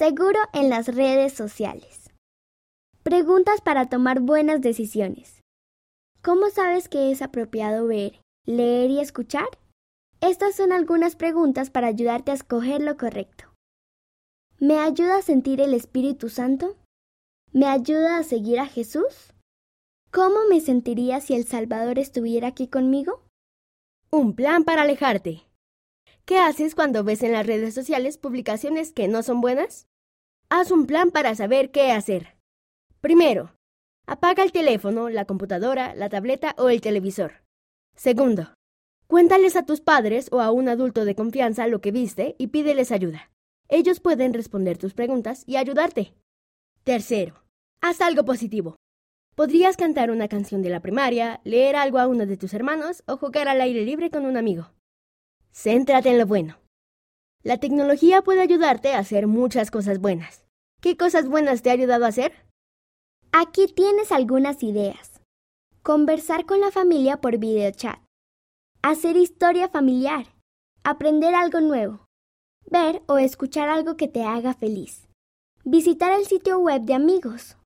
Seguro en las redes sociales. Preguntas para tomar buenas decisiones. ¿Cómo sabes que es apropiado ver, leer y escuchar? Estas son algunas preguntas para ayudarte a escoger lo correcto. ¿Me ayuda a sentir el Espíritu Santo? ¿Me ayuda a seguir a Jesús? ¿Cómo me sentiría si el Salvador estuviera aquí conmigo? Un plan para alejarte. ¿Qué haces cuando ves en las redes sociales publicaciones que no son buenas? Haz un plan para saber qué hacer. Primero, apaga el teléfono, la computadora, la tableta o el televisor. Segundo, cuéntales a tus padres o a un adulto de confianza lo que viste y pídeles ayuda. Ellos pueden responder tus preguntas y ayudarte. Tercero, haz algo positivo. Podrías cantar una canción de la primaria, leer algo a uno de tus hermanos o jugar al aire libre con un amigo. Céntrate en lo bueno. La tecnología puede ayudarte a hacer muchas cosas buenas. ¿Qué cosas buenas te ha ayudado a hacer? Aquí tienes algunas ideas. Conversar con la familia por videochat. Hacer historia familiar. Aprender algo nuevo. Ver o escuchar algo que te haga feliz. Visitar el sitio web de amigos